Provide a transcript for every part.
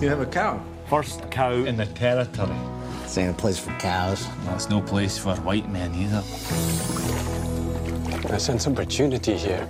You have a cow. First cow in the territory. This ain't a place for cows. Well, it's no place for white men either. I sense opportunity here.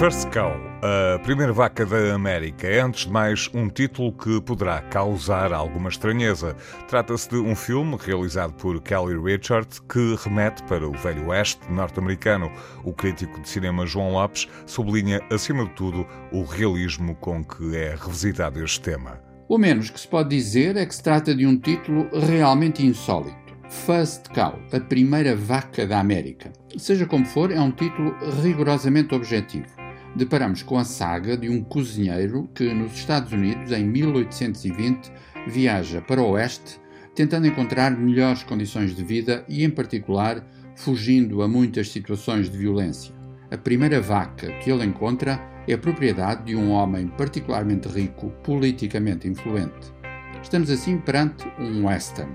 First Cow, a primeira vaca da América, é antes de mais um título que poderá causar alguma estranheza. Trata-se de um filme realizado por Kelly Richard que remete para o Velho Oeste norte-americano. O crítico de cinema João Lopes sublinha, acima de tudo, o realismo com que é revisitado este tema. O menos que se pode dizer é que se trata de um título realmente insólito. First Cow, a primeira vaca da América. Seja como for, é um título rigorosamente objetivo deparamos com a saga de um cozinheiro que, nos Estados Unidos, em 1820, viaja para o oeste tentando encontrar melhores condições de vida e, em particular, fugindo a muitas situações de violência. A primeira vaca que ele encontra é propriedade de um homem particularmente rico, politicamente influente. Estamos assim perante um western,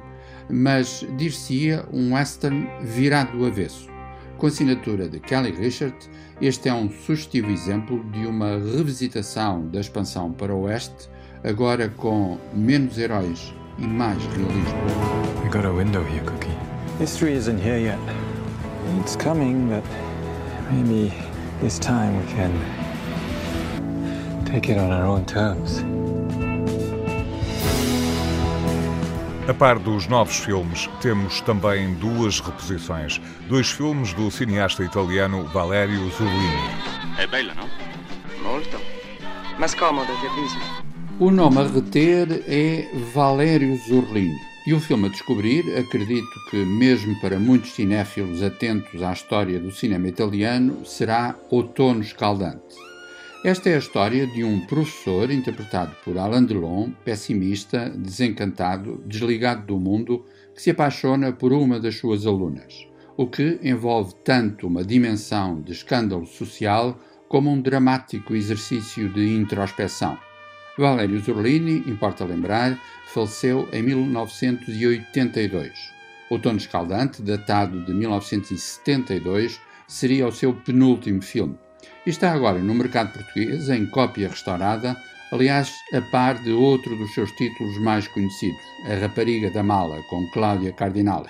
mas dir-se-ia um western virado do avesso. Com a assinatura de Kelly Richard, este é um sugestivo exemplo de uma revisitação da expansão para o oeste, agora com menos heróis e mais realismo. We got a window here, Cookie. History isn't here yet. It's coming, but maybe this time we can take it on our own terms. A par dos novos filmes, temos também duas reposições. Dois filmes do cineasta italiano Valerio Zurlini. È bella, no? Molto. Ma scomoda, ti avviso. O nome a reter é Valério Zurlini. E o filme a descobrir, acredito que, mesmo para muitos cinéfilos atentos à história do cinema italiano, será Outono Escaldante. Esta é a história de um professor interpretado por Alain Delon, pessimista, desencantado, desligado do mundo, que se apaixona por uma das suas alunas, o que envolve tanto uma dimensão de escândalo social como um dramático exercício de introspeção. Valério Zurlini, importa lembrar, faleceu em 1982. Outono Escaldante, datado de 1972, seria o seu penúltimo filme e está agora no mercado português em cópia restaurada, aliás, a par de outro dos seus títulos mais conhecidos, A Rapariga da Mala, com Cláudia Cardinale.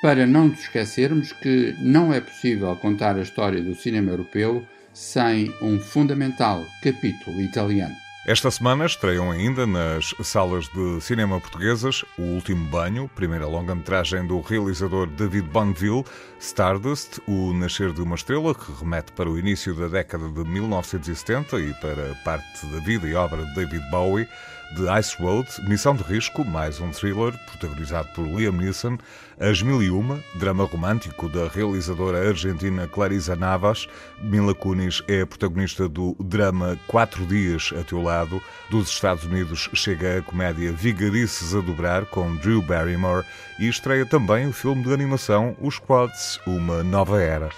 Para não nos esquecermos que não é possível contar a história do cinema europeu sem um fundamental capítulo italiano. Esta semana estreiam ainda nas salas de cinema portuguesas O Último Banho, primeira longa-metragem do realizador David Bonneville, Stardust, O Nascer de uma Estrela, que remete para o início da década de 1970 e para parte da vida e obra de David Bowie, The Ice Road, Missão de Risco, mais um thriller protagonizado por Liam Neeson, As Mil e Uma, drama romântico da realizadora argentina Clarisa Navas, Mila Kunis é a protagonista do drama Quatro Dias a Teu Lado, dos Estados Unidos chega a comédia Vigarices a Dobrar com Drew Barrymore e estreia também o filme de animação Os Quads, Uma Nova Era.